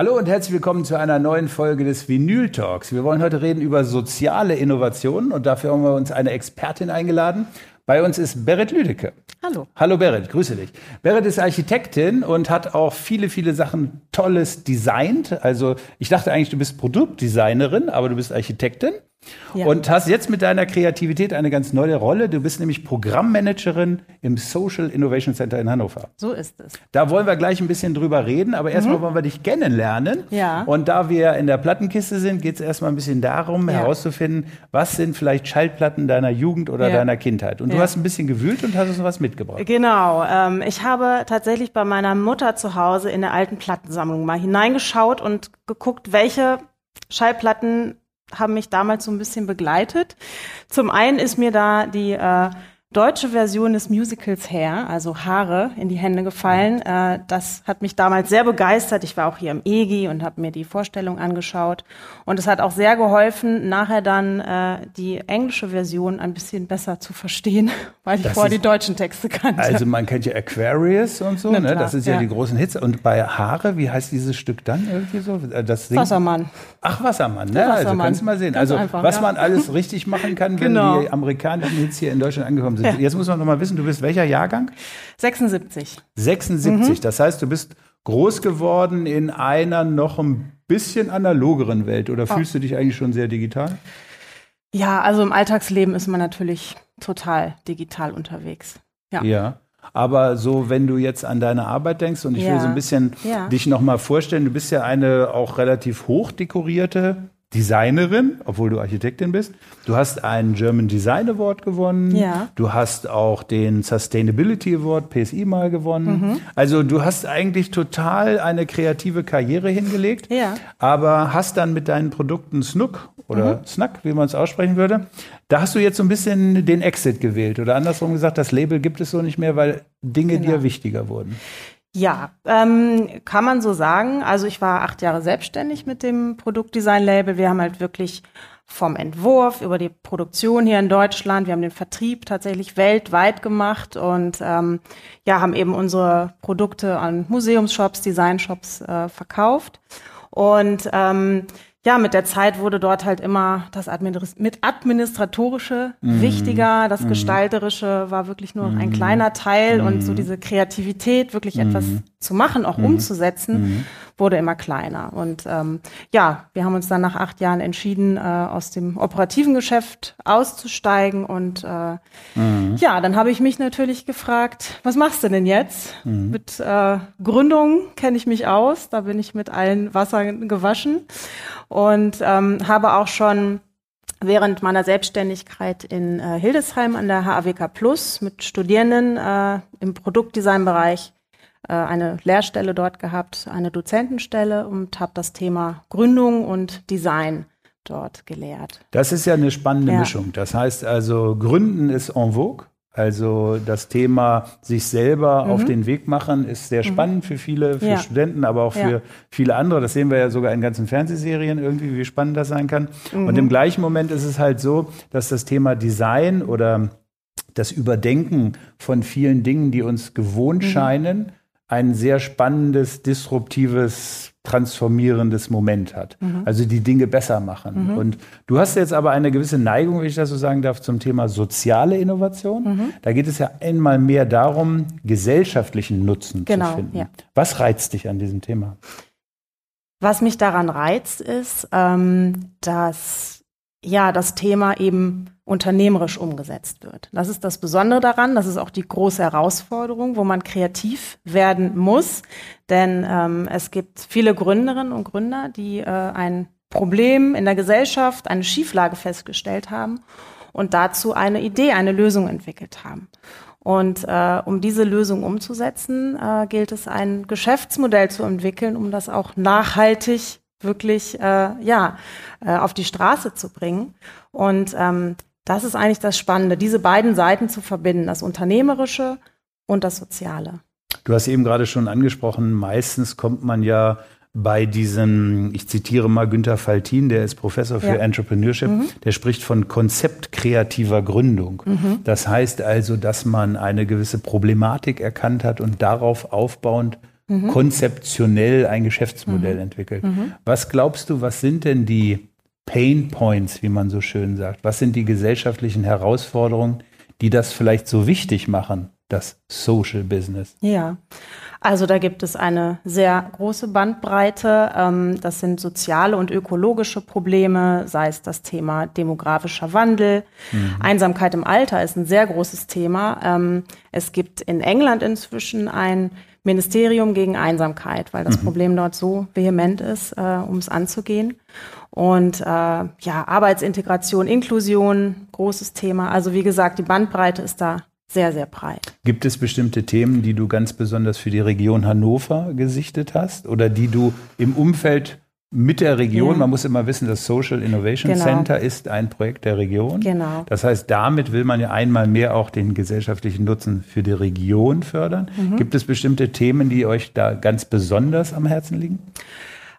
Hallo und herzlich willkommen zu einer neuen Folge des Vinyl Talks. Wir wollen heute reden über soziale Innovationen und dafür haben wir uns eine Expertin eingeladen. Bei uns ist Berit Lüdecke. Hallo. Hallo Berit, grüße dich. Berit ist Architektin und hat auch viele, viele Sachen Tolles designt. Also ich dachte eigentlich, du bist Produktdesignerin, aber du bist Architektin. Ja. Und hast jetzt mit deiner Kreativität eine ganz neue Rolle. Du bist nämlich Programmmanagerin im Social Innovation Center in Hannover. So ist es. Da wollen wir gleich ein bisschen drüber reden, aber erstmal mhm. wollen wir dich kennenlernen. Ja. Und da wir in der Plattenkiste sind, geht es erstmal ein bisschen darum, ja. herauszufinden, was sind vielleicht Schallplatten deiner Jugend oder ja. deiner Kindheit. Und du hast ein bisschen gewühlt und hast uns was mitgebracht. Genau. Ähm, ich habe tatsächlich bei meiner Mutter zu Hause in der alten Plattensammlung mal hineingeschaut und geguckt, welche Schallplatten haben mich damals so ein bisschen begleitet. Zum einen ist mir da die äh, deutsche Version des Musicals Hair, also Haare, in die Hände gefallen. Äh, das hat mich damals sehr begeistert. Ich war auch hier im EGI und habe mir die Vorstellung angeschaut. Und es hat auch sehr geholfen, nachher dann äh, die englische Version ein bisschen besser zu verstehen, weil ich vorher die deutschen Texte kannte. Also man kennt ja Aquarius und so, ne? das ist ja, ja, die großen Hits. Und bei Haare, wie heißt dieses Stück dann irgendwie so? Äh, das Wassermann. Ach, Wassermann, ne? Also Wassermann. Also kannst du mal sehen. Ganz also einfach, was ja. man alles richtig machen kann, wenn genau. die amerikanischen Hits hier in Deutschland angekommen sind. Ja. Jetzt muss man noch mal wissen, du bist welcher Jahrgang? 76. 76. Mhm. Das heißt, du bist groß geworden in einer noch ein bisschen analogeren Welt oder oh. fühlst du dich eigentlich schon sehr digital? Ja, also im Alltagsleben ist man natürlich total digital unterwegs. Ja. ja. Aber so, wenn du jetzt an deine Arbeit denkst und ich ja. will so ein bisschen ja. dich noch mal vorstellen, du bist ja eine auch relativ hoch dekorierte Designerin, obwohl du Architektin bist. Du hast einen German Design Award gewonnen. Ja. Du hast auch den Sustainability Award PSI mal gewonnen. Mhm. Also du hast eigentlich total eine kreative Karriere hingelegt. Ja. Aber hast dann mit deinen Produkten Snook oder mhm. Snack, wie man es aussprechen würde, da hast du jetzt so ein bisschen den Exit gewählt oder andersrum gesagt, das Label gibt es so nicht mehr, weil Dinge genau. dir wichtiger wurden. Ja, ähm, kann man so sagen. Also ich war acht Jahre selbstständig mit dem Produktdesign-Label. Wir haben halt wirklich vom Entwurf über die Produktion hier in Deutschland, wir haben den Vertrieb tatsächlich weltweit gemacht und ähm, ja, haben eben unsere Produkte an Museumsshops, Designshops äh, verkauft. Und ähm, ja, mit der Zeit wurde dort halt immer das Administ mit administratorische mhm. wichtiger, das mhm. gestalterische war wirklich nur mhm. ein kleiner Teil und so mhm. diese Kreativität, wirklich etwas mhm. zu machen, auch mhm. umzusetzen, wurde immer kleiner. Und ähm, ja, wir haben uns dann nach acht Jahren entschieden, äh, aus dem operativen Geschäft auszusteigen. Und äh, mhm. ja, dann habe ich mich natürlich gefragt, was machst du denn jetzt? Mhm. Mit äh, Gründung kenne ich mich aus, da bin ich mit allen Wassern gewaschen und ähm, habe auch schon während meiner Selbstständigkeit in äh, Hildesheim an der HAWK Plus mit Studierenden äh, im Produktdesignbereich eine Lehrstelle dort gehabt, eine Dozentenstelle und habe das Thema Gründung und Design dort gelehrt. Das ist ja eine spannende ja. Mischung. Das heißt also, Gründen ist en vogue. Also das Thema sich selber mhm. auf den Weg machen ist sehr mhm. spannend mhm. für viele, für ja. Studenten, aber auch für ja. viele andere. Das sehen wir ja sogar in ganzen Fernsehserien irgendwie, wie spannend das sein kann. Mhm. Und im gleichen Moment ist es halt so, dass das Thema Design oder das Überdenken von vielen Dingen, die uns gewohnt mhm. scheinen, ein sehr spannendes, disruptives, transformierendes Moment hat. Mhm. Also die Dinge besser machen. Mhm. Und du hast jetzt aber eine gewisse Neigung, wenn ich das so sagen darf, zum Thema soziale Innovation. Mhm. Da geht es ja einmal mehr darum, gesellschaftlichen Nutzen genau, zu finden. Ja. Was reizt dich an diesem Thema? Was mich daran reizt, ist, ähm, dass ja das Thema eben unternehmerisch umgesetzt wird. Das ist das Besondere daran. Das ist auch die große Herausforderung, wo man kreativ werden muss. Denn ähm, es gibt viele Gründerinnen und Gründer, die äh, ein Problem in der Gesellschaft, eine Schieflage festgestellt haben und dazu eine Idee, eine Lösung entwickelt haben. Und äh, um diese Lösung umzusetzen, äh, gilt es, ein Geschäftsmodell zu entwickeln, um das auch nachhaltig wirklich äh, ja äh, auf die Straße zu bringen. Und ähm, das ist eigentlich das Spannende, diese beiden Seiten zu verbinden, das Unternehmerische und das Soziale. Du hast eben gerade schon angesprochen, meistens kommt man ja bei diesem, ich zitiere mal Günther Faltin, der ist Professor für ja. Entrepreneurship, mhm. der spricht von Konzept kreativer Gründung. Mhm. Das heißt also, dass man eine gewisse Problematik erkannt hat und darauf aufbauend mhm. konzeptionell ein Geschäftsmodell mhm. entwickelt. Mhm. Was glaubst du, was sind denn die Pain Points, wie man so schön sagt? Was sind die gesellschaftlichen Herausforderungen, die das vielleicht so wichtig machen, das Social Business? Ja, also da gibt es eine sehr große Bandbreite. Ähm, das sind soziale und ökologische Probleme, sei es das Thema demografischer Wandel. Mhm. Einsamkeit im Alter ist ein sehr großes Thema. Ähm, es gibt in England inzwischen ein Ministerium gegen Einsamkeit, weil das mhm. Problem dort so vehement ist, äh, um es anzugehen. Und äh, ja, Arbeitsintegration, Inklusion, großes Thema. Also wie gesagt, die Bandbreite ist da sehr, sehr breit. Gibt es bestimmte Themen, die du ganz besonders für die Region Hannover gesichtet hast oder die du im Umfeld mit der Region, ja. man muss immer wissen, das Social Innovation genau. Center ist ein Projekt der Region. Genau. Das heißt, damit will man ja einmal mehr auch den gesellschaftlichen Nutzen für die Region fördern. Mhm. Gibt es bestimmte Themen, die euch da ganz besonders am Herzen liegen?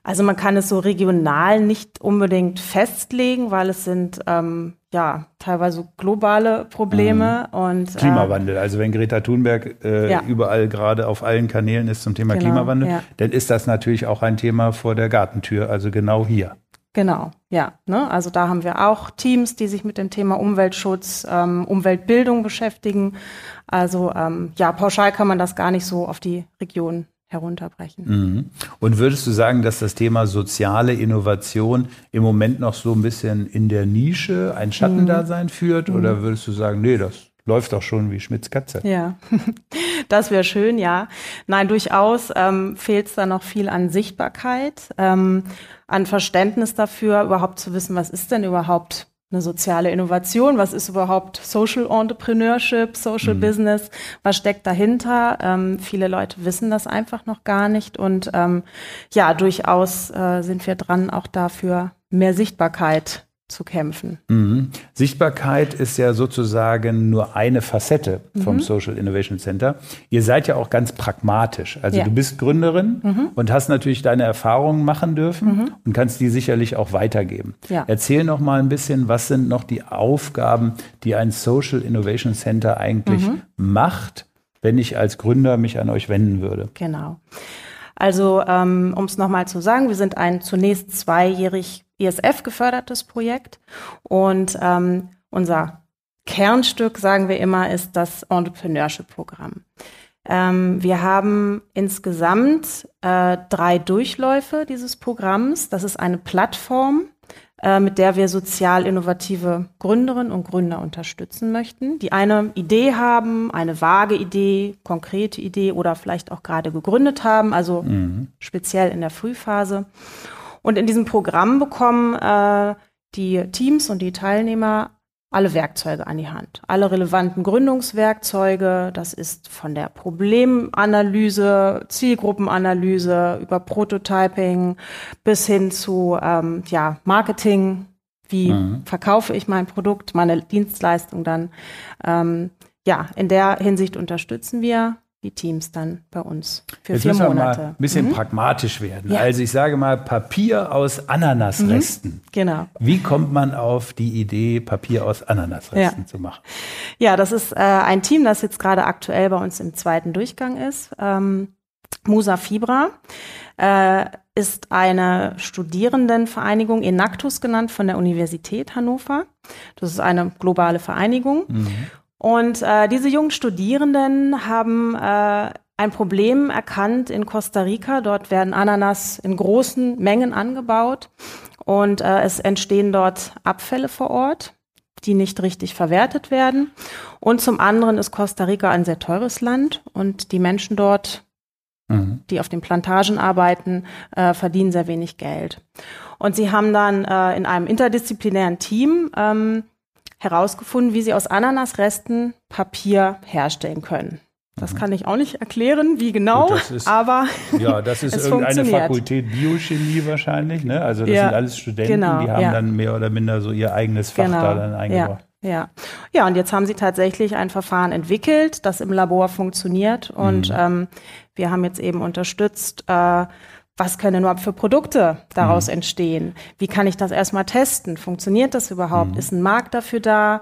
Also man kann es so regional nicht unbedingt festlegen, weil es sind ähm, ja teilweise globale Probleme mhm. und äh, Klimawandel. Also wenn Greta Thunberg äh, ja. überall gerade auf allen Kanälen ist zum Thema genau, Klimawandel, ja. dann ist das natürlich auch ein Thema vor der Gartentür, also genau hier. Genau, ja. Ne? Also da haben wir auch Teams, die sich mit dem Thema Umweltschutz, ähm, Umweltbildung beschäftigen. Also ähm, ja, pauschal kann man das gar nicht so auf die Region herunterbrechen. Mhm. Und würdest du sagen, dass das Thema soziale Innovation im Moment noch so ein bisschen in der Nische ein Schattendasein mhm. führt? Oder mhm. würdest du sagen, nee, das läuft doch schon wie Schmitz Katze? Ja, das wäre schön, ja. Nein, durchaus ähm, fehlt es da noch viel an Sichtbarkeit, ähm, an Verständnis dafür, überhaupt zu wissen, was ist denn überhaupt eine soziale Innovation, was ist überhaupt Social Entrepreneurship, Social mhm. Business, was steckt dahinter? Ähm, viele Leute wissen das einfach noch gar nicht und ähm, ja, durchaus äh, sind wir dran, auch dafür mehr Sichtbarkeit zu kämpfen. Mhm. Sichtbarkeit ist ja sozusagen nur eine Facette vom mhm. Social Innovation Center. Ihr seid ja auch ganz pragmatisch. Also ja. du bist Gründerin mhm. und hast natürlich deine Erfahrungen machen dürfen mhm. und kannst die sicherlich auch weitergeben. Ja. Erzähl noch mal ein bisschen, was sind noch die Aufgaben, die ein Social Innovation Center eigentlich mhm. macht, wenn ich als Gründer mich an euch wenden würde? Genau. Also ähm, um es nochmal zu sagen, wir sind ein zunächst zweijährig ESF gefördertes Projekt und ähm, unser Kernstück, sagen wir immer, ist das Entrepreneurship-Programm. Ähm, wir haben insgesamt äh, drei Durchläufe dieses Programms. Das ist eine Plattform, äh, mit der wir sozial innovative Gründerinnen und Gründer unterstützen möchten, die eine Idee haben, eine vage Idee, konkrete Idee oder vielleicht auch gerade gegründet haben, also mhm. speziell in der Frühphase. Und in diesem Programm bekommen äh, die Teams und die Teilnehmer alle Werkzeuge an die Hand, alle relevanten Gründungswerkzeuge. Das ist von der Problemanalyse, Zielgruppenanalyse über Prototyping bis hin zu ähm, ja, Marketing. Wie mhm. verkaufe ich mein Produkt, meine Dienstleistung dann? Ähm, ja, in der Hinsicht unterstützen wir die Teams dann bei uns für Jetzt vier müssen Monate. Wir mal ein bisschen mhm. pragmatisch werden. Ja. Also ich sage mal Papier aus Ananasresten. Mhm. Genau. Wie kommt man auf die Idee, Papier aus Ananasresten ja. zu machen? Ja, das ist äh, ein Team, das jetzt gerade aktuell bei uns im zweiten Durchgang ist. Ähm, Musa Fibra äh, ist eine Studierendenvereinigung, Enactus genannt, von der Universität Hannover. Das ist eine globale Vereinigung. Mhm. Und äh, diese jungen Studierenden haben äh, ein Problem erkannt in Costa Rica. Dort werden Ananas in großen Mengen angebaut und äh, es entstehen dort Abfälle vor Ort, die nicht richtig verwertet werden. Und zum anderen ist Costa Rica ein sehr teures Land und die Menschen dort, mhm. die auf den Plantagen arbeiten, äh, verdienen sehr wenig Geld. Und sie haben dann äh, in einem interdisziplinären Team ähm, herausgefunden, wie sie aus Ananasresten Papier herstellen können. Das mhm. kann ich auch nicht erklären, wie genau, ist, aber ja, das ist irgendeine Fakultät Biochemie wahrscheinlich. Ne? Also das ja, sind alles Studenten, genau, die haben ja. dann mehr oder minder so ihr eigenes Fach genau, da dann eingebracht. Ja, ja, ja. Und jetzt haben sie tatsächlich ein Verfahren entwickelt, das im Labor funktioniert und mhm. ähm, wir haben jetzt eben unterstützt. Äh, was können überhaupt für Produkte daraus mhm. entstehen? Wie kann ich das erstmal testen? Funktioniert das überhaupt? Mhm. Ist ein Markt dafür da?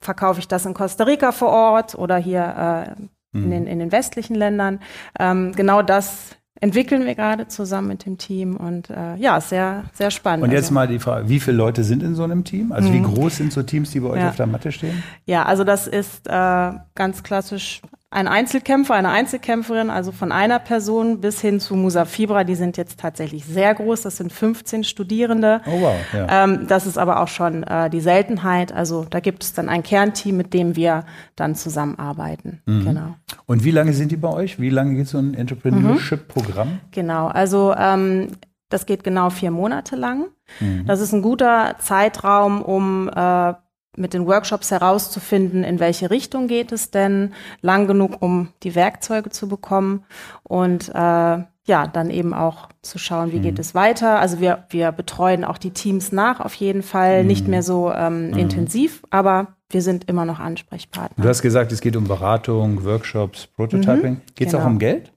Verkaufe ich das in Costa Rica vor Ort oder hier äh, in, mhm. den, in den westlichen Ländern? Ähm, genau das entwickeln wir gerade zusammen mit dem Team und äh, ja, sehr, sehr spannend. Und jetzt also. mal die Frage, wie viele Leute sind in so einem Team? Also mhm. wie groß sind so Teams, die bei euch ja. auf der Matte stehen? Ja, also das ist äh, ganz klassisch ein Einzelkämpfer, eine Einzelkämpferin, also von einer Person bis hin zu Musa Fibra, die sind jetzt tatsächlich sehr groß. Das sind 15 Studierende. Oh wow. Ja. Ähm, das ist aber auch schon äh, die Seltenheit. Also da gibt es dann ein Kernteam, mit dem wir dann zusammenarbeiten. Mhm. Genau. Und wie lange sind die bei euch? Wie lange geht so ein Entrepreneurship-Programm? Mhm. Genau, also ähm, das geht genau vier Monate lang. Mhm. Das ist ein guter Zeitraum, um äh, mit den Workshops herauszufinden, in welche Richtung geht es denn, lang genug, um die Werkzeuge zu bekommen und äh, ja, dann eben auch zu schauen, wie mhm. geht es weiter. Also wir, wir betreuen auch die Teams nach, auf jeden Fall, mhm. nicht mehr so ähm, mhm. intensiv, aber wir sind immer noch Ansprechpartner. Du hast gesagt, es geht um Beratung, Workshops, Prototyping. Mhm, geht es genau. auch um Geld?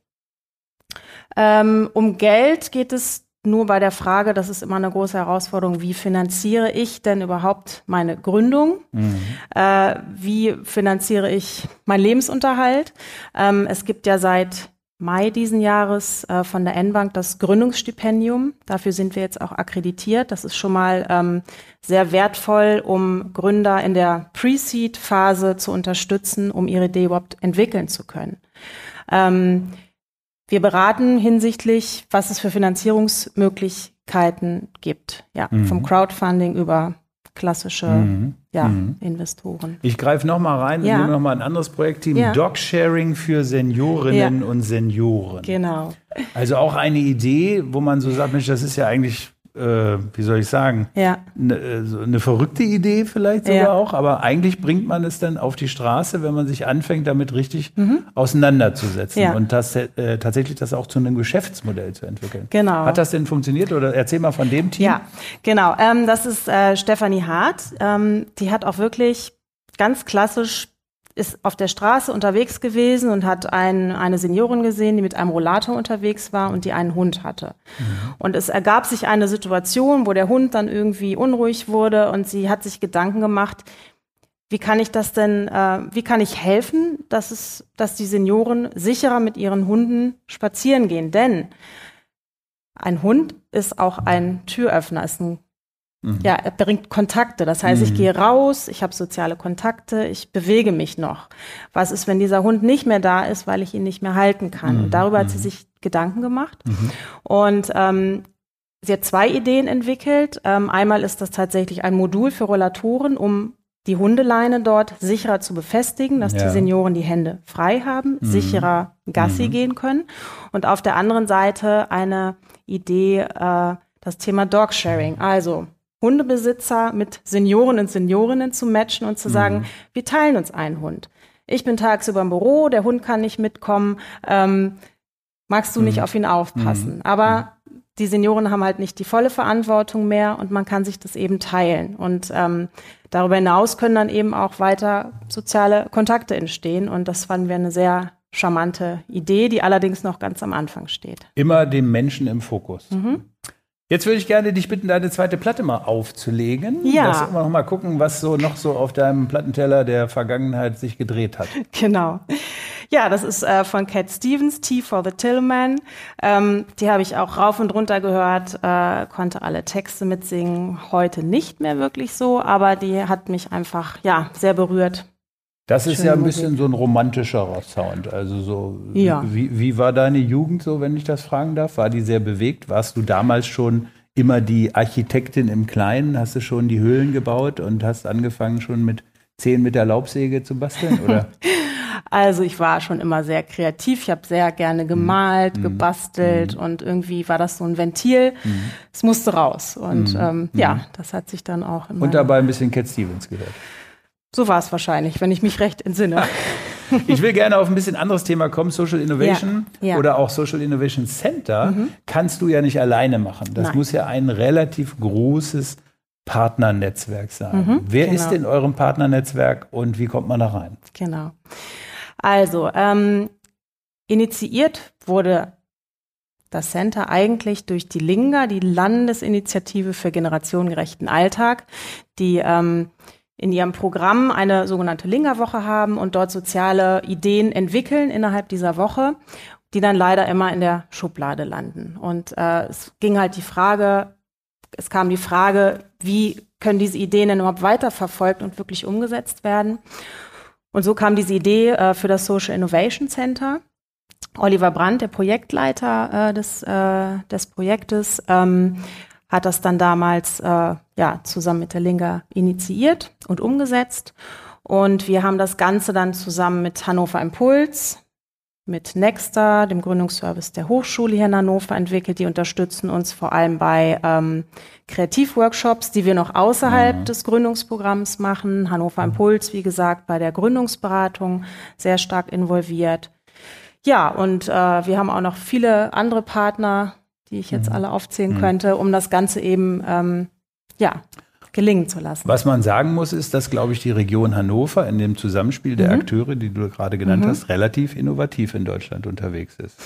Ähm, um Geld geht es nur bei der Frage, das ist immer eine große Herausforderung, wie finanziere ich denn überhaupt meine Gründung? Mhm. Äh, wie finanziere ich meinen Lebensunterhalt? Ähm, es gibt ja seit Mai diesen Jahres äh, von der N-Bank das Gründungsstipendium. Dafür sind wir jetzt auch akkreditiert. Das ist schon mal ähm, sehr wertvoll, um Gründer in der Pre-Seed-Phase zu unterstützen, um ihre Idee überhaupt entwickeln zu können. Ähm, wir beraten hinsichtlich, was es für Finanzierungsmöglichkeiten gibt. Ja, mhm. vom Crowdfunding über klassische mhm. Ja, mhm. Investoren. Ich greife noch mal rein ja. und nehme noch mal ein anderes Projektteam. Ja. Dogsharing für Seniorinnen ja. und Senioren. Genau. Also auch eine Idee, wo man so sagt, Mensch, das ist ja eigentlich äh, wie soll ich sagen, ja. ne, äh, so eine verrückte Idee vielleicht sogar ja. auch, aber eigentlich bringt man es dann auf die Straße, wenn man sich anfängt, damit richtig mhm. auseinanderzusetzen ja. und das, äh, tatsächlich das auch zu einem Geschäftsmodell zu entwickeln. Genau. Hat das denn funktioniert oder erzähl mal von dem Team? Ja, genau. Ähm, das ist äh, Stefanie Hart. Ähm, die hat auch wirklich ganz klassisch ist auf der Straße unterwegs gewesen und hat ein, eine Seniorin gesehen, die mit einem Rollator unterwegs war und die einen Hund hatte. Mhm. Und es ergab sich eine Situation, wo der Hund dann irgendwie unruhig wurde und sie hat sich Gedanken gemacht, wie kann ich das denn, äh, wie kann ich helfen, dass es, dass die Senioren sicherer mit ihren Hunden spazieren gehen? Denn ein Hund ist auch ein Türöffner, ist ein Mhm. Ja, er bringt Kontakte. Das heißt, mhm. ich gehe raus, ich habe soziale Kontakte, ich bewege mich noch. Was ist, wenn dieser Hund nicht mehr da ist, weil ich ihn nicht mehr halten kann? Mhm. Und darüber hat sie mhm. sich Gedanken gemacht. Mhm. Und ähm, sie hat zwei Ideen entwickelt. Ähm, einmal ist das tatsächlich ein Modul für Rollatoren, um die Hundeleine dort sicherer zu befestigen, dass ja. die Senioren die Hände frei haben, mhm. sicherer Gassi gehen können. Und auf der anderen Seite eine Idee, äh, das Thema Dogsharing. Also Hundebesitzer mit Senioren und Seniorinnen zu matchen und zu sagen, mhm. wir teilen uns einen Hund. Ich bin tagsüber im Büro, der Hund kann nicht mitkommen. Ähm, magst du mhm. nicht auf ihn aufpassen? Mhm. Aber mhm. die Senioren haben halt nicht die volle Verantwortung mehr und man kann sich das eben teilen. Und ähm, darüber hinaus können dann eben auch weiter soziale Kontakte entstehen. Und das fanden wir eine sehr charmante Idee, die allerdings noch ganz am Anfang steht. Immer dem Menschen im Fokus. Mhm. Jetzt würde ich gerne dich bitten, deine zweite Platte mal aufzulegen. Ja. Dass wir noch mal gucken, was so noch so auf deinem Plattenteller der Vergangenheit sich gedreht hat. Genau. Ja, das ist äh, von Cat Stevens, Tea for the Tillman. Ähm, die habe ich auch rauf und runter gehört, äh, konnte alle Texte mitsingen. Heute nicht mehr wirklich so, aber die hat mich einfach ja sehr berührt. Das ist ja ein bisschen so ein romantischerer Sound. Also so, ja. wie, wie war deine Jugend so, wenn ich das fragen darf? War die sehr bewegt? Warst du damals schon immer die Architektin im Kleinen? Hast du schon die Höhlen gebaut und hast angefangen schon mit zehn mit der Laubsäge zu basteln? Oder? Also ich war schon immer sehr kreativ. Ich habe sehr gerne gemalt, mhm. gebastelt mhm. und irgendwie war das so ein Ventil. Mhm. Es musste raus. Und mhm. ähm, ja, mhm. das hat sich dann auch. und dabei ein bisschen Cat Stevens gehört. So war es wahrscheinlich, wenn ich mich recht entsinne. Ich will gerne auf ein bisschen anderes Thema kommen, Social Innovation ja, ja. oder auch Social Innovation Center. Mhm. Kannst du ja nicht alleine machen. Das Nein. muss ja ein relativ großes Partnernetzwerk sein. Mhm, Wer genau. ist in eurem Partnernetzwerk und wie kommt man da rein? Genau. Also, ähm, initiiert wurde das Center eigentlich durch die Linga, die Landesinitiative für generationengerechten Alltag, die ähm, in ihrem Programm eine sogenannte Lingerwoche haben und dort soziale Ideen entwickeln innerhalb dieser Woche. die dann leider immer in der Schublade landen. Und äh, es ging halt die Frage, es kam die Frage, wie können diese Ideen denn überhaupt weiterverfolgt und wirklich umgesetzt werden? Und so kam diese Idee äh, für das Social Innovation Center. Oliver Brandt, der Projektleiter äh, des, äh, des Projektes, ähm, hat das dann damals äh, ja, zusammen mit der Linga initiiert und umgesetzt. Und wir haben das Ganze dann zusammen mit Hannover Impuls, mit Nexta, dem Gründungsservice der Hochschule hier in Hannover entwickelt. Die unterstützen uns vor allem bei ähm, Kreativworkshops, die wir noch außerhalb mhm. des Gründungsprogramms machen. Hannover Impuls, wie gesagt, bei der Gründungsberatung sehr stark involviert. Ja, und äh, wir haben auch noch viele andere Partner, die ich jetzt mhm. alle aufzählen mhm. könnte, um das Ganze eben ähm, ja gelingen zu lassen. Was man sagen muss, ist, dass, glaube ich, die Region Hannover in dem Zusammenspiel der mhm. Akteure, die du gerade genannt mhm. hast, relativ innovativ in Deutschland unterwegs ist.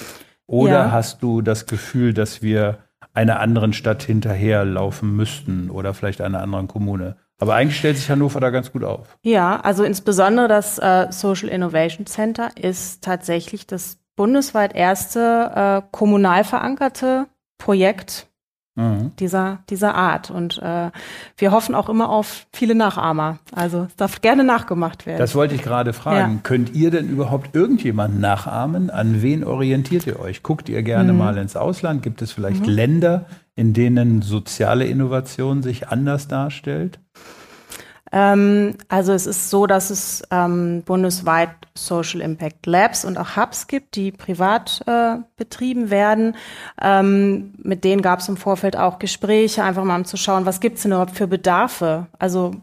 Oder ja. hast du das Gefühl, dass wir einer anderen Stadt hinterherlaufen müssten oder vielleicht einer anderen Kommune? Aber eigentlich stellt sich Hannover da ganz gut auf. Ja, also insbesondere das äh, Social Innovation Center ist tatsächlich das bundesweit erste äh, kommunal verankerte Projekt mhm. dieser, dieser Art. Und äh, wir hoffen auch immer auf viele Nachahmer. Also es darf gerne nachgemacht werden. Das wollte ich gerade fragen. Ja. Könnt ihr denn überhaupt irgendjemanden nachahmen? An wen orientiert ihr euch? Guckt ihr gerne mhm. mal ins Ausland? Gibt es vielleicht mhm. Länder, in denen soziale Innovation sich anders darstellt? Ähm, also es ist so, dass es ähm, bundesweit Social Impact Labs und auch Hubs gibt, die privat äh, betrieben werden. Ähm, mit denen gab es im Vorfeld auch Gespräche, einfach mal um zu schauen, was gibt es denn überhaupt für Bedarfe? Also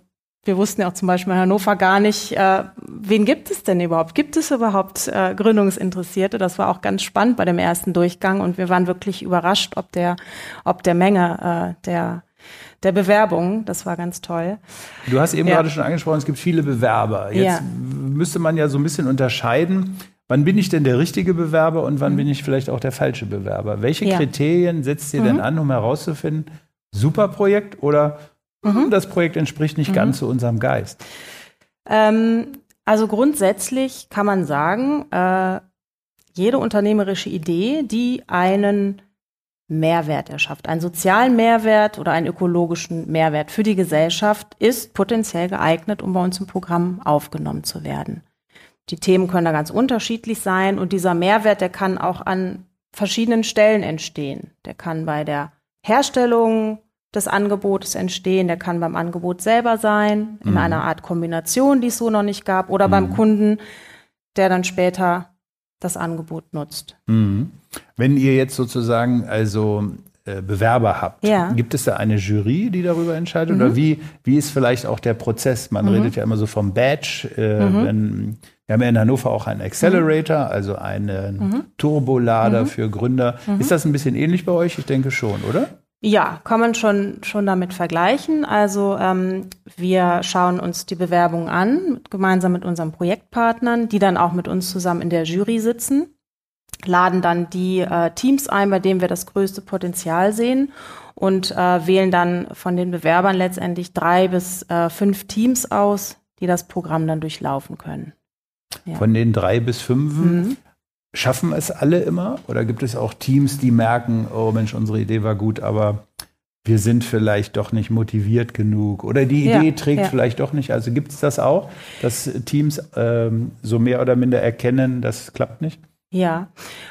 wir wussten ja auch zum Beispiel in Hannover gar nicht, äh, wen gibt es denn überhaupt? Gibt es überhaupt äh, Gründungsinteressierte? Das war auch ganz spannend bei dem ersten Durchgang und wir waren wirklich überrascht, ob der, ob der Menge äh, der der Bewerbung. Das war ganz toll. Du hast eben ja. gerade schon angesprochen, es gibt viele Bewerber. Jetzt ja. müsste man ja so ein bisschen unterscheiden. Wann bin ich denn der richtige Bewerber und wann mhm. bin ich vielleicht auch der falsche Bewerber? Welche ja. Kriterien setzt ihr mhm. denn an, um herauszufinden, super Projekt oder mhm. das Projekt entspricht nicht ganz zu mhm. unserem Geist? Ähm, also grundsätzlich kann man sagen, äh, jede unternehmerische Idee, die einen Mehrwert erschafft. Einen sozialen Mehrwert oder einen ökologischen Mehrwert für die Gesellschaft ist potenziell geeignet, um bei uns im Programm aufgenommen zu werden. Die Themen können da ganz unterschiedlich sein und dieser Mehrwert, der kann auch an verschiedenen Stellen entstehen. Der kann bei der Herstellung des Angebotes entstehen, der kann beim Angebot selber sein, in mhm. einer Art Kombination, die es so noch nicht gab, oder mhm. beim Kunden, der dann später das Angebot nutzt. Mhm. Wenn ihr jetzt sozusagen also äh, Bewerber habt, ja. gibt es da eine Jury, die darüber entscheidet? Mhm. Oder wie, wie ist vielleicht auch der Prozess? Man mhm. redet ja immer so vom Badge. Äh, mhm. wenn, wir haben ja in Hannover auch einen Accelerator, mhm. also einen mhm. Turbolader für Gründer. Ist das ein bisschen ähnlich bei euch? Ich denke schon, oder? Ja, kann man schon, schon damit vergleichen. Also ähm, wir schauen uns die Bewerbung an, gemeinsam mit unseren Projektpartnern, die dann auch mit uns zusammen in der Jury sitzen, laden dann die äh, Teams ein, bei denen wir das größte Potenzial sehen und äh, wählen dann von den Bewerbern letztendlich drei bis äh, fünf Teams aus, die das Programm dann durchlaufen können. Ja. Von den drei bis fünf mhm. Schaffen es alle immer? Oder gibt es auch Teams, die merken, oh Mensch, unsere Idee war gut, aber wir sind vielleicht doch nicht motiviert genug oder die Idee ja, trägt ja. vielleicht doch nicht. Also gibt es das auch, dass Teams ähm, so mehr oder minder erkennen, das klappt nicht? Ja,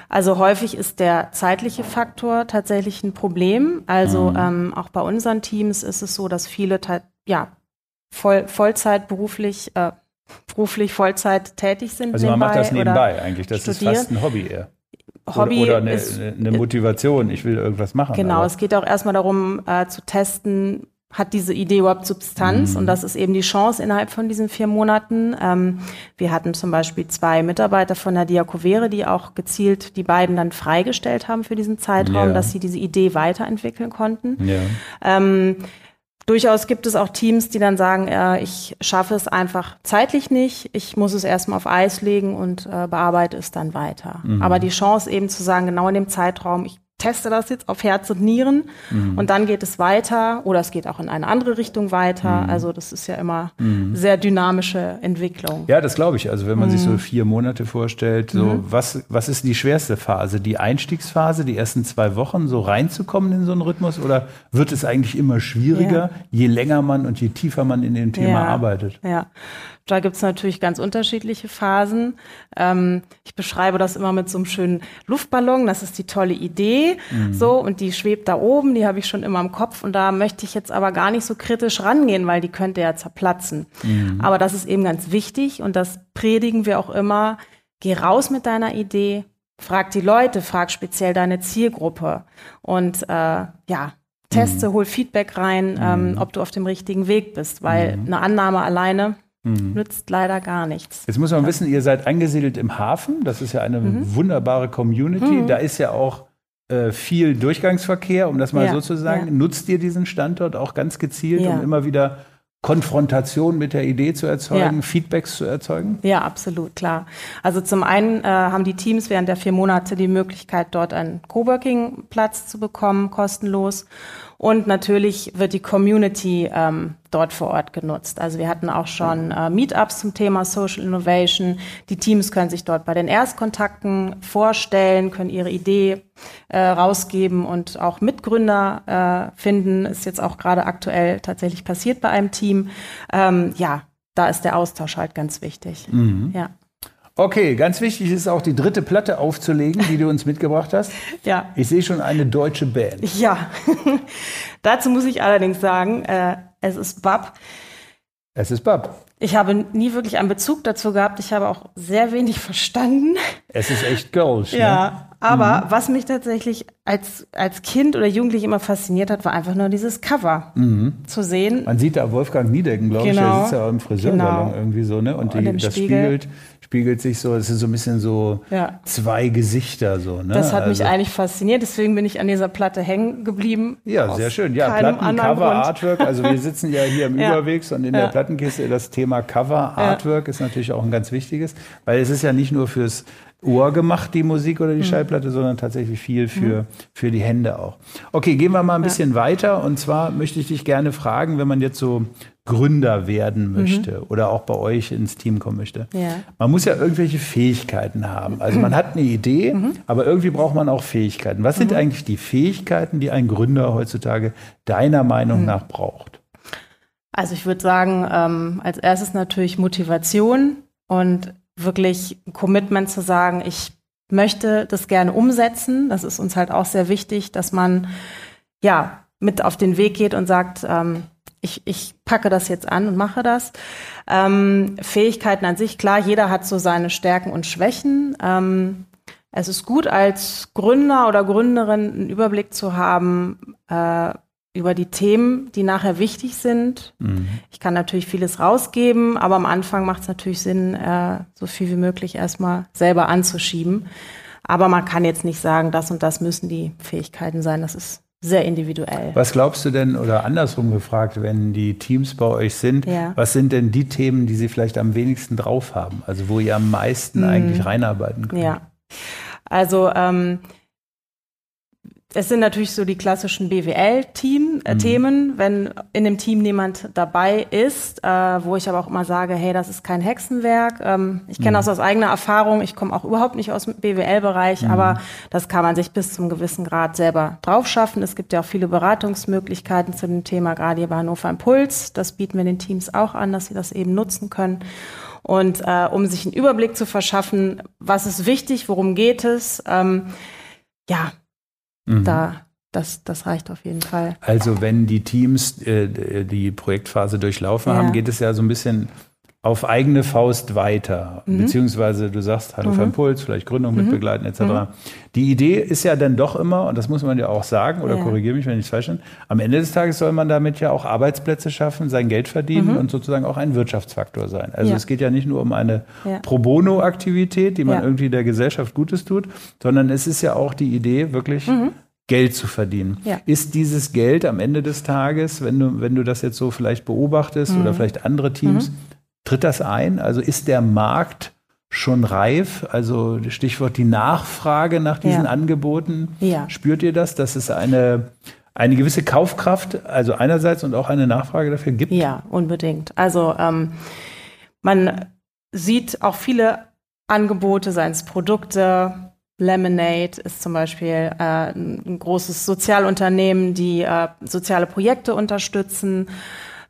also häufig ist der zeitliche Faktor tatsächlich ein Problem. Also mhm. ähm, auch bei unseren Teams ist es so, dass viele ja voll, Vollzeit beruflich äh, beruflich Vollzeit tätig sind. Also man macht das nebenbei eigentlich. Das studieren. ist fast ein Hobby eher. Hobby oder, oder eine, ist, eine, Motivation, ich will irgendwas machen. Genau, aber. es geht auch erstmal darum äh, zu testen, hat diese Idee überhaupt Substanz? Mhm. Und das ist eben die Chance innerhalb von diesen vier Monaten. Ähm, wir hatten zum Beispiel zwei Mitarbeiter von der Diakovere, die auch gezielt die beiden dann freigestellt haben für diesen Zeitraum, ja. dass sie diese Idee weiterentwickeln konnten. Ja. Ähm, Durchaus gibt es auch Teams, die dann sagen, äh, ich schaffe es einfach zeitlich nicht, ich muss es erstmal auf Eis legen und äh, bearbeite es dann weiter. Mhm. Aber die Chance eben zu sagen, genau in dem Zeitraum, ich teste das jetzt auf Herz und Nieren mhm. und dann geht es weiter oder es geht auch in eine andere Richtung weiter. Mhm. Also das ist ja immer mhm. sehr dynamische Entwicklung. Ja, das glaube ich. Also wenn man sich so mhm. vier Monate vorstellt, so mhm. was, was ist die schwerste Phase? Die Einstiegsphase, die ersten zwei Wochen, so reinzukommen in so einen Rhythmus oder wird es eigentlich immer schwieriger, ja. je länger man und je tiefer man in dem Thema ja. arbeitet? Ja, da gibt es natürlich ganz unterschiedliche Phasen. Ähm, ich beschreibe das immer mit so einem schönen Luftballon. Das ist die tolle Idee. Mhm. So, und die schwebt da oben, die habe ich schon immer im Kopf. Und da möchte ich jetzt aber gar nicht so kritisch rangehen, weil die könnte ja zerplatzen. Mhm. Aber das ist eben ganz wichtig und das predigen wir auch immer. Geh raus mit deiner Idee, frag die Leute, frag speziell deine Zielgruppe. Und äh, ja, teste, mhm. hol Feedback rein, ähm, mhm. ob du auf dem richtigen Weg bist, weil mhm. eine Annahme alleine Mhm. Nützt leider gar nichts. Jetzt muss man wissen, ihr seid angesiedelt im Hafen. Das ist ja eine mhm. wunderbare Community. Mhm. Da ist ja auch äh, viel Durchgangsverkehr, um das mal ja. so zu sagen. Ja. Nutzt ihr diesen Standort auch ganz gezielt, ja. um immer wieder Konfrontation mit der Idee zu erzeugen, ja. Feedbacks zu erzeugen? Ja, absolut, klar. Also zum einen äh, haben die Teams während der vier Monate die Möglichkeit, dort einen Coworking-Platz zu bekommen, kostenlos. Und natürlich wird die Community ähm, dort vor Ort genutzt. Also wir hatten auch schon äh, Meetups zum Thema Social Innovation. Die Teams können sich dort bei den Erstkontakten vorstellen, können ihre Idee äh, rausgeben und auch Mitgründer äh, finden. Ist jetzt auch gerade aktuell tatsächlich passiert bei einem Team. Ähm, ja, da ist der Austausch halt ganz wichtig. Mhm. Ja. Okay, ganz wichtig ist auch die dritte Platte aufzulegen, die du uns mitgebracht hast. ja. Ich sehe schon eine deutsche Band. Ja. Dazu muss ich allerdings sagen, äh, es ist Bab. Es ist Bab. Ich habe nie wirklich einen Bezug dazu gehabt. Ich habe auch sehr wenig verstanden. Es ist echt Girls. ja, ne? aber mhm. was mich tatsächlich als, als Kind oder Jugendlich immer fasziniert hat, war einfach nur dieses Cover mhm. zu sehen. Man sieht da Wolfgang Niedecken, glaube genau. ich, der sitzt ja auch im Friseursalon genau. irgendwie so, ne? Und, und die, das Spiegel. spiegelt spiegelt sich so, es ist so ein bisschen so ja. zwei Gesichter so. Ne? Das hat also, mich eigentlich fasziniert, deswegen bin ich an dieser Platte hängen geblieben. Ja, sehr schön. Ja, Platten, Cover, Artwork. Also wir sitzen ja hier im ja. Überwegs und in ja. der Plattenkiste das Thema Cover, Artwork ist natürlich auch ein ganz wichtiges, weil es ist ja nicht nur fürs Ohr gemacht, die Musik oder die mhm. Schallplatte, sondern tatsächlich viel für, mhm. für die Hände auch. Okay, gehen wir mal ein bisschen weiter. Und zwar möchte ich dich gerne fragen, wenn man jetzt so Gründer werden möchte mhm. oder auch bei euch ins Team kommen möchte. Ja. Man muss ja irgendwelche Fähigkeiten haben. Also man hat eine Idee, mhm. aber irgendwie braucht man auch Fähigkeiten. Was sind mhm. eigentlich die Fähigkeiten, die ein Gründer heutzutage deiner Meinung mhm. nach braucht? Also ich würde sagen, ähm, als erstes natürlich Motivation und wirklich Commitment zu sagen, ich möchte das gerne umsetzen. Das ist uns halt auch sehr wichtig, dass man ja mit auf den Weg geht und sagt, ähm, ich, ich packe das jetzt an und mache das. Ähm, Fähigkeiten an sich, klar, jeder hat so seine Stärken und Schwächen. Ähm, es ist gut, als Gründer oder Gründerin einen Überblick zu haben, äh, über die Themen, die nachher wichtig sind. Mhm. Ich kann natürlich vieles rausgeben, aber am Anfang macht es natürlich Sinn, äh, so viel wie möglich erstmal selber anzuschieben. Aber man kann jetzt nicht sagen, das und das müssen die Fähigkeiten sein. Das ist sehr individuell. Was glaubst du denn, oder andersrum gefragt, wenn die Teams bei euch sind, ja. was sind denn die Themen, die sie vielleicht am wenigsten drauf haben? Also wo ihr am meisten mhm. eigentlich reinarbeiten könnt? Ja, also ähm, es sind natürlich so die klassischen BWL-Themen, äh, mhm. wenn in dem Team niemand dabei ist, äh, wo ich aber auch immer sage, hey, das ist kein Hexenwerk. Ähm, ich kenne mhm. das aus eigener Erfahrung. Ich komme auch überhaupt nicht aus dem BWL-Bereich, mhm. aber das kann man sich bis zum gewissen Grad selber drauf schaffen. Es gibt ja auch viele Beratungsmöglichkeiten zu dem Thema, gerade hier bei Hannover Impuls. Das bieten wir den Teams auch an, dass sie das eben nutzen können. Und äh, um sich einen Überblick zu verschaffen, was ist wichtig, worum geht es, ähm, ja, Mhm. Da, das, das reicht auf jeden Fall. Also wenn die Teams äh, die Projektphase durchlaufen ja. haben, geht es ja so ein bisschen auf eigene Faust weiter. Mhm. Beziehungsweise du sagst Hannover mhm. Impuls, vielleicht Gründung mhm. mitbegleiten etc. Mhm. Die Idee ist ja dann doch immer, und das muss man ja auch sagen, oder ja. korrigiere mich, wenn ich es falsch bin, am Ende des Tages soll man damit ja auch Arbeitsplätze schaffen, sein Geld verdienen mhm. und sozusagen auch ein Wirtschaftsfaktor sein. Also ja. es geht ja nicht nur um eine ja. Pro Bono-Aktivität, die man irgendwie der Gesellschaft Gutes tut, sondern es ist ja auch die Idee, wirklich mhm. Geld zu verdienen. Ja. Ist dieses Geld am Ende des Tages, wenn du, wenn du das jetzt so vielleicht beobachtest mhm. oder vielleicht andere Teams, mhm. Tritt das ein? Also ist der Markt schon reif? Also Stichwort die Nachfrage nach diesen Ja. Angeboten. Ja. Spürt ihr das, dass es eine, eine gewisse Kaufkraft, also einerseits und auch eine Nachfrage dafür gibt? Ja, unbedingt. Also ähm, man sieht auch viele Angebote, seien es Produkte. Lemonade ist zum Beispiel äh, ein großes Sozialunternehmen, die äh, soziale Projekte unterstützen.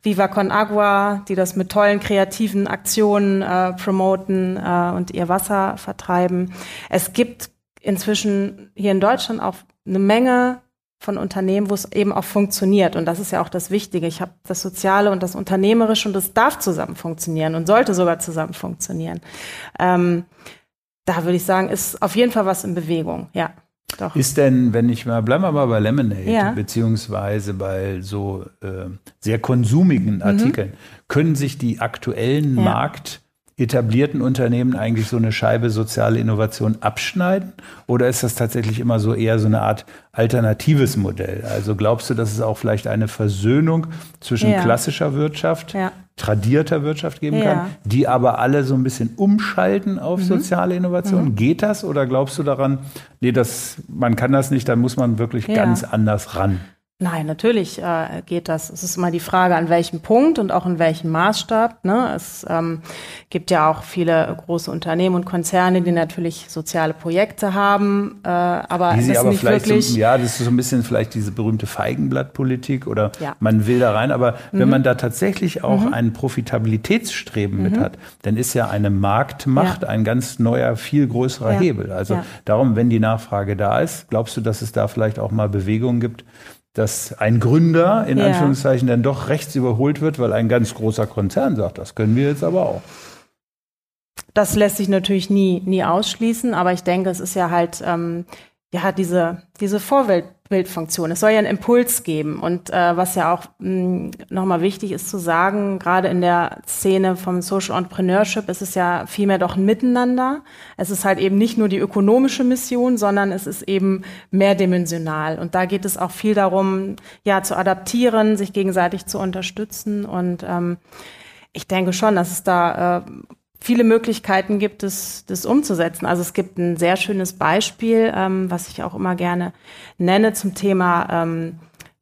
Viva Con Agua, die das mit tollen kreativen Aktionen äh, promoten äh, und ihr Wasser vertreiben. Es gibt inzwischen hier in Deutschland auch eine Menge von Unternehmen, wo es eben auch funktioniert. Und das ist ja auch das Wichtige. Ich habe das Soziale und das Unternehmerische und das darf zusammen funktionieren und sollte sogar zusammen funktionieren. Ähm, da würde ich sagen, ist auf jeden Fall was in Bewegung. Ja, doch. Ist denn, wenn ich mal, bleiben wir mal bei Lemonade, Ja. beziehungsweise bei so äh, sehr konsumigen Artikeln, können sich die aktuellen Mhm. Ja. Markt etablierten Unternehmen eigentlich so eine Scheibe soziale Innovation abschneiden? Oder ist das tatsächlich immer so eher so eine Art alternatives Modell? Also glaubst du, dass es auch vielleicht eine Versöhnung zwischen Ja. klassischer Wirtschaft, Ja. tradierter Wirtschaft geben Ja. kann, die aber alle so ein bisschen umschalten auf Mhm. soziale Innovation? Geht das oder glaubst du daran, nee, das, man kann das nicht, dann muss man wirklich ganz anders ran? Nein, natürlich äh, geht das. Es ist immer die Frage, an welchem Punkt und auch in welchem Maßstab. Ne? Es ähm, gibt ja auch viele große Unternehmen und Konzerne, die natürlich soziale Projekte haben, äh, aber Die sie aber nicht vielleicht, wirklich. so, ja, das ist so ein bisschen vielleicht diese berühmte Feigenblattpolitik oder Ja. Mhm. man will da rein, aber wenn man da tatsächlich auch ein Profitabilitätsstreben mit hat, dann ist ja eine Marktmacht Ja. ein ganz neuer, viel größerer Ja. Hebel. Also darum, wenn die Nachfrage da ist, glaubst du, dass es da vielleicht auch mal Bewegungen gibt, dass ein Gründer in Ja. Anführungszeichen dann doch rechts überholt wird, weil ein ganz großer Konzern sagt, das können wir jetzt aber auch. Das lässt sich natürlich nie, nie ausschließen, aber ich denke, es ist ja halt, ähm, ja, diese, diese Vorbildfunktion. Es soll ja einen Impuls geben. Und äh, was ja auch nochmal wichtig ist zu sagen, gerade in der Szene vom Social Entrepreneurship ist es ja vielmehr doch ein Miteinander. Es ist halt eben nicht nur die ökonomische Mission, sondern es ist eben mehrdimensional. Und da geht es auch viel darum, ja, zu adaptieren, sich gegenseitig zu unterstützen. Und ähm, ich denke schon, dass es da äh, viele Möglichkeiten gibt, es, das umzusetzen. Also es gibt ein sehr schönes Beispiel, ähm, was ich auch immer gerne nenne zum Thema ähm,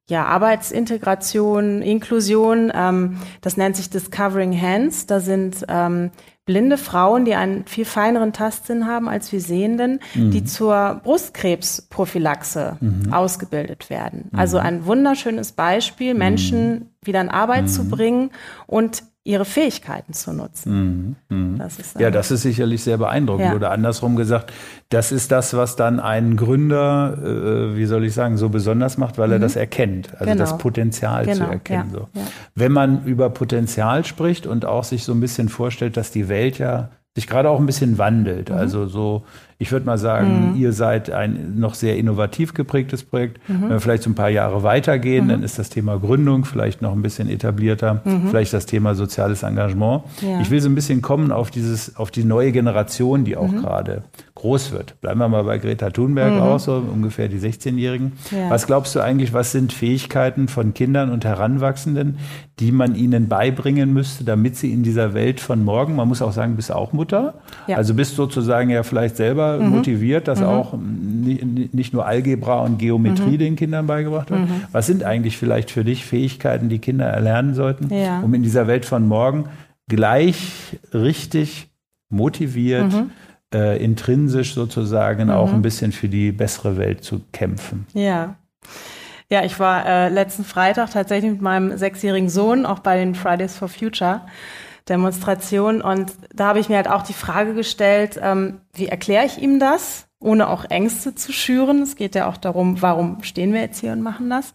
ja, Arbeitsintegration, Inklusion. Ähm, das nennt sich Discovering Hands. Da sind ähm, blinde Frauen, die einen viel feineren Tastsinn haben als wir Sehenden, die zur Brustkrebsprophylaxe ausgebildet werden. Also ein wunderschönes Beispiel, Menschen wieder in Arbeit zu bringen und ihre Fähigkeiten zu nutzen. Das ist, Ja, das ist sicherlich sehr beeindruckend. Ja. Oder andersrum gesagt, das ist das, was dann einen Gründer, äh, wie soll ich sagen, so besonders macht, weil er das erkennt. Also Genau. das Potenzial zu Genau, erkennen. ja, So. ja. Wenn man über Potenzial spricht und auch sich so ein bisschen vorstellt, dass die Welt ja sich gerade auch ein bisschen wandelt. Mhm. Also so, ich würde mal sagen, ihr seid ein noch sehr innovativ geprägtes Projekt. Mhm. Wenn wir vielleicht so ein paar Jahre weitergehen, dann ist das Thema Gründung vielleicht noch ein bisschen etablierter, vielleicht das Thema soziales Engagement. Mhm. Ja. Ich will so ein bisschen kommen auf dieses, auf die neue Generation, die Mhm. auch gerade groß wird. Bleiben wir mal bei Greta Thunberg auch so, ungefähr die 16-Jährigen. Mhm. Ja. Was glaubst du eigentlich, was sind Fähigkeiten von Kindern und Heranwachsenden, die man ihnen beibringen müsste, damit sie in dieser Welt von morgen, man muss auch sagen, bist auch Mutter, Ja. Mhm. also bist sozusagen ja vielleicht selber motiviert, dass auch ni- ni- nicht nur Algebra und Geometrie Mhm. den Kindern beigebracht wird. Was sind eigentlich vielleicht für dich Fähigkeiten, die Kinder erlernen sollten, Ja. um in dieser Welt von morgen gleich richtig motiviert, Mhm. äh, intrinsisch sozusagen auch ein bisschen für die bessere Welt zu kämpfen? Ja. Ja, ich war äh, letzten Freitag tatsächlich mit meinem sechsjährigen Sohn auch bei den Fridays for Future Demonstrationen und da habe ich mir halt auch die Frage gestellt, ähm, wie erkläre ich ihm das, ohne auch Ängste zu schüren? Es geht ja auch darum, warum stehen wir jetzt hier und machen das?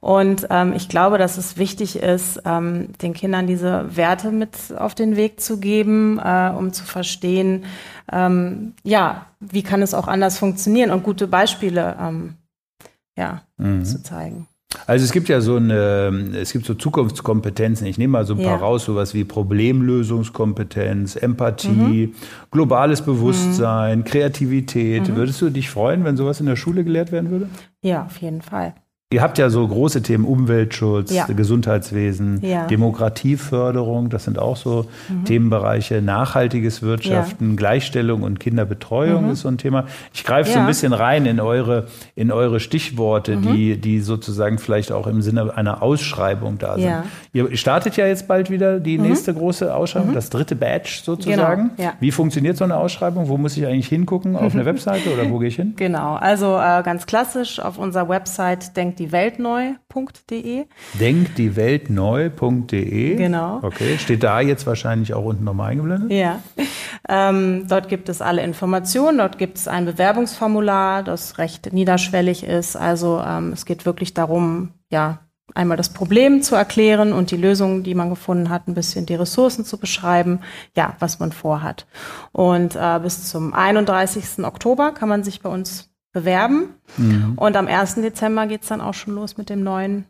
Und ähm, ich glaube, dass es wichtig ist, ähm, den Kindern diese Werte mit auf den Weg zu geben, äh, um zu verstehen, ähm, ja, wie kann es auch anders funktionieren und gute Beispiele ähm, ja, zu zeigen. Also es gibt ja so eine, es gibt so Zukunftskompetenzen. Ich nehme mal so ein paar Ja. raus, sowas wie Problemlösungskompetenz, Empathie, globales Bewusstsein, Kreativität. Würdest du dich freuen, wenn sowas in der Schule gelehrt werden würde? Ja, auf jeden Fall. Ihr habt ja so große Themen Umweltschutz, Ja. Gesundheitswesen, Ja. Demokratieförderung, das sind auch so Mhm. Themenbereiche, nachhaltiges Wirtschaften, Gleichstellung und Kinderbetreuung ist so ein Thema. Ich greife so ein Mhm. Ja. Mhm. bisschen rein in eure, in eure Stichworte, die, die sozusagen vielleicht auch im Sinne einer Ausschreibung da sind. Ja. Mhm. Ihr startet ja jetzt bald wieder die nächste große Ausschreibung, das dritte Badge sozusagen. Genau, ja. Wie funktioniert so eine Ausschreibung? Wo muss ich eigentlich hingucken? Auf eine Webseite oder wo gehe ich hin? Genau, also äh, ganz klassisch auf unserer Website denkdieweltneu.de. Denkdieweltneu.de. Genau. Okay, steht da jetzt wahrscheinlich auch unten nochmal eingeblendet? Ja, ähm, dort gibt es alle Informationen. Dort gibt es ein Bewerbungsformular, das recht niederschwellig ist. Also ähm, es geht wirklich darum, ja, einmal das Problem zu erklären und die Lösung, die man gefunden hat, ein bisschen die Ressourcen zu beschreiben, ja, was man vorhat. Und äh, bis zum 31. Oktober kann man sich bei uns bewerben. Und am 1. Dezember geht's dann auch schon los mit dem neuen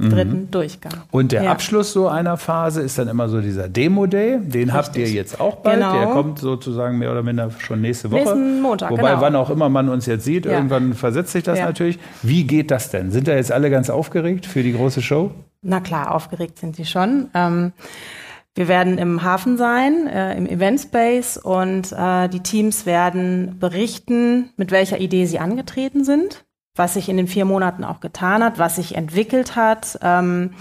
dritten Durchgang. Und der Ja. Abschluss so einer Phase ist dann immer so dieser Demo-Day. Den habt ihr jetzt auch bald. Genau. Der kommt sozusagen mehr oder minder schon nächste Woche. Nächsten Montag, Wobei, genau. wann auch immer man uns jetzt sieht, Ja. irgendwann versetzt sich das Ja. natürlich. Wie geht das denn? Sind da jetzt alle ganz aufgeregt für die große Show? Na klar, aufgeregt sind sie schon. Ähm, wir werden im Hafen sein, äh, im Event Space und äh, die Teams werden berichten, mit welcher Idee sie angetreten sind, was sich in den vier Monaten auch getan hat, was sich entwickelt hat ähm,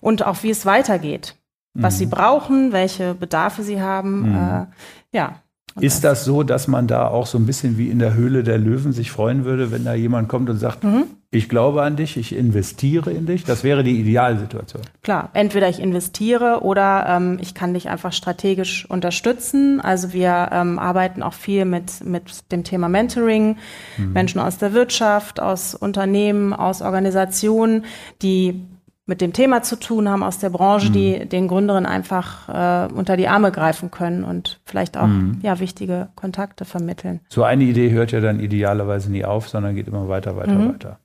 und auch wie es weitergeht, was sie brauchen, welche Bedarfe sie haben. Äh, ja. Und Ist das so, dass man da auch so ein bisschen wie in der Höhle der Löwen sich freuen würde, wenn da jemand kommt und sagt, Mhm. ich glaube an dich, ich investiere in dich? Das wäre die Idealsituation. Klar, entweder ich investiere oder ähm, ich kann dich einfach strategisch unterstützen. Also wir ähm, arbeiten auch viel mit, mit dem Thema Mentoring, Menschen aus der Wirtschaft, aus Unternehmen, aus Organisationen, die mit dem Thema zu tun haben aus der Branche, die den Gründerinnen einfach äh, unter die Arme greifen können und vielleicht auch ja wichtige Kontakte vermitteln. So eine Idee hört ja dann idealerweise nie auf, sondern geht immer weiter, weiter, Mhm. weiter.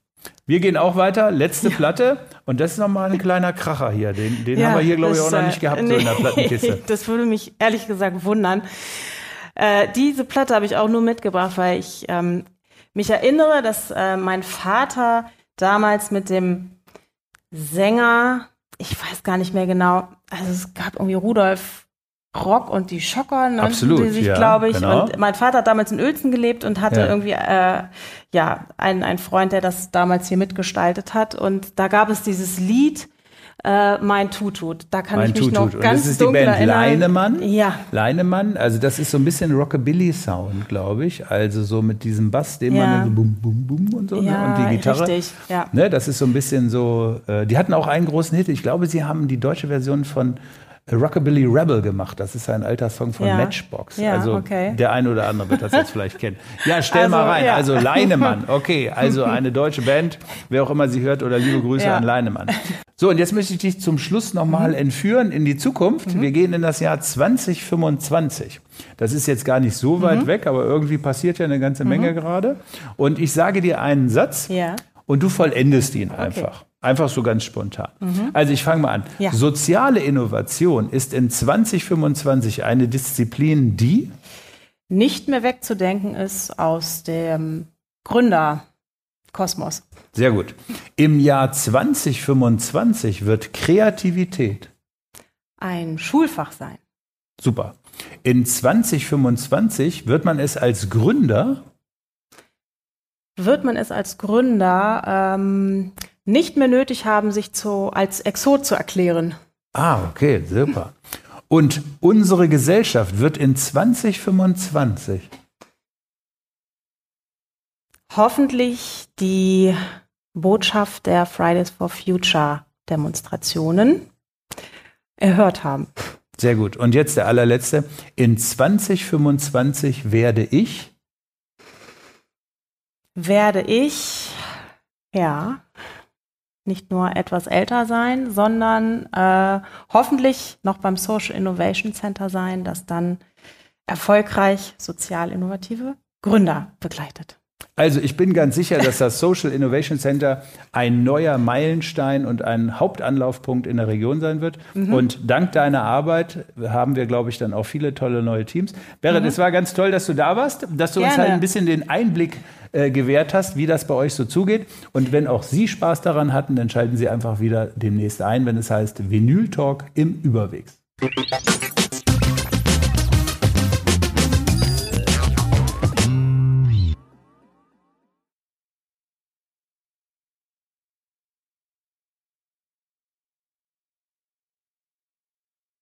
Wir gehen auch weiter. Letzte Platte. Und das ist nochmal ein kleiner Kracher hier. Den, den haben wir hier, glaube ich, auch noch nicht äh, gehabt, so in der nee, Plattenkiste. Das würde mich ehrlich gesagt wundern. Äh, diese Platte habe ich auch nur mitgebracht, weil ich ähm, mich erinnere, dass äh, mein Vater damals mit dem Sänger, ich weiß gar nicht mehr genau, also es gab irgendwie Rudolf Rock und die Schocker nannten Absolut, die sich, ja, glaube ich. genau. Und mein Vater hat damals in Uelzen gelebt und hatte Ja. irgendwie äh, ja einen, einen Freund, der das damals hier mitgestaltet hat. Und da gab es dieses Lied äh, Mein Tutut. Da kann Mein ich mich Tutut. noch Und ganz das ist die dunkel Band erinnern. Leinemann. Ja. Leinemann, also das ist so ein bisschen Rockabilly-Sound, glaube ich. Also so mit diesem Bass, den Ja. man so bum, bum, bum und so. ne? Ja, Und die Gitarre. richtig, ja. Ne, das ist so ein bisschen so, äh, die hatten auch einen großen Hit. Ich glaube, sie haben die deutsche Version von Rockabilly Rebel gemacht. Das ist ein alter Song von Ja. Matchbox. Ja, also okay. der eine oder andere wird das jetzt vielleicht kennen. Ja, stell Also, mal rein. ja. Also Leinemann. Okay, also eine deutsche Band, wer auch immer sie hört oder liebe Grüße an Leinemann. So, und jetzt möchte ich dich zum Schluss nochmal entführen in die Zukunft. Wir gehen in das Jahr 2025. Das ist jetzt gar nicht so weit weg, aber irgendwie passiert ja eine ganze Menge gerade. Und ich sage dir einen Satz Ja. und du vollendest ihn einfach. Einfach so ganz spontan. Also ich fange mal an. Ja. Soziale Innovation ist in 2025 eine Disziplin, die Nicht mehr wegzudenken ist aus dem Gründerkosmos. sehr gut. Im Jahr 2025 wird Kreativität Ein Schulfach sein. super. In 2025 wird man es als Gründer Wird man es als Gründer ähm, nicht mehr nötig haben, sich zu, als Exot zu erklären? Ah, okay, super. Und unsere Gesellschaft wird in 2025 Hoffentlich die Botschaft der Fridays for Future Demonstrationen erhört haben. Sehr gut. Und jetzt der allerletzte. In 2025 werde ich. Werde ich, ja, nicht nur etwas älter sein, sondern äh, hoffentlich noch beim Social Innovation Center sein, das dann erfolgreich sozial innovative Gründer begleitet. Also ich bin ganz sicher, dass das Social Innovation Center ein neuer Meilenstein und ein Hauptanlaufpunkt in der Region sein wird. Mhm. Und dank deiner Arbeit haben wir, glaube ich, dann auch viele tolle neue Teams. Berit, mhm. es war ganz toll, dass du da warst, dass du Gerne. uns halt ein bisschen den Einblick äh, gewährt hast, wie das bei euch so zugeht. Und wenn auch Sie Spaß daran hatten, dann schalten Sie einfach wieder demnächst ein, wenn es heißt Vinyl Talk im Überwegs.